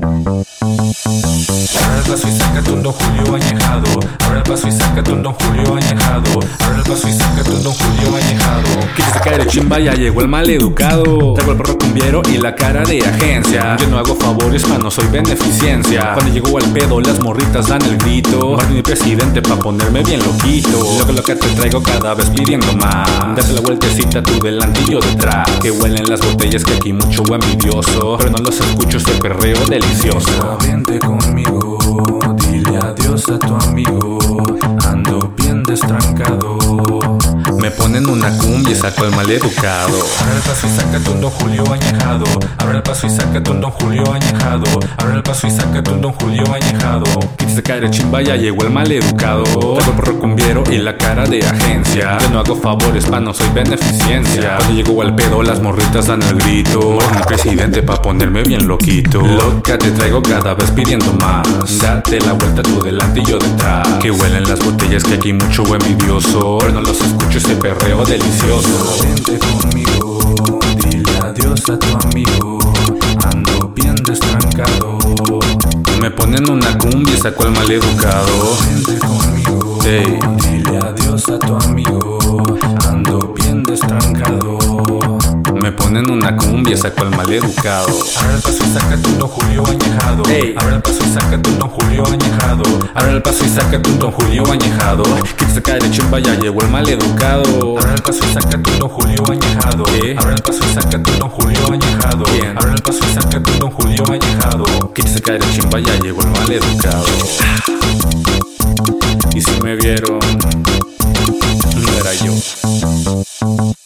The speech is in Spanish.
Abre el paso y sácate un Don Julio añejado. Abre el paso y sácate un Don Julio añejado. Abre el paso y sácate un Don Julio añejado. Quítese caer de chimba, ya llegó el mal educado. Traigo el perro cumbiero y la cara de agencia. Yo no hago favores, no soy beneficencia. Cuando llego al pedo, las morritas dan el grito. Martín mi presidente pa' ponerme bien loquito. Lo que lo que te traigo cada vez pidiendo más. Date la vueltecita tú delante y detrás. Que huelen las botellas que aquí mucho envidioso. Pero no los escucho, ese perreo delicioso. Vente conmigo, dile adiós a tu amigo. Ando bien destrancado. Ponen una cumbia y saco al maleducado. Abre el paso y sácate un Don Julio añejado. Abre el paso y sácate un Don Julio añejado. Abre el paso y sácate un Don Julio añejado. Quítese caer de chimba, ya llegó el maleducado. El perro cumbiero y la cara de agencia. Yo no hago favores, pa' no soy beneficencia. Cuando llego al pedo, las morritas dan el grito. Mi presidente pa' ponerme bien loquito. Loca te traigo cada vez pidiendo más. Date la vuelta tú delante y yo detrás. Que huelen las botellas que aquí mucho envidioso. Pero no los escucho ese perreo delicioso. Vente conmigo, dile adiós a tu amigo. Ando bien destrancado. Me ponen una cumbia y saco al maleducado. Vente conmigo, Ey. dile adiós a tu amigo. Cumbia y saco al maleducado. Abre el paso y sácate un Don Julio añejado. Abre el paso y sácate un Don Julio añejado. Abre el paso y sácate un Don Julio añejado. Quítese caer de chimba, ya llegó el maleducado. Abre el paso y sácate un Don Julio añejado. ¿Qué? Abre el paso y sácate un Don Julio añejado. Bien. Abre el paso y sácate un Don Julio añejado. Quítese caer de chimba, ya llegó el maleducado. Y si me vieron, no era yo.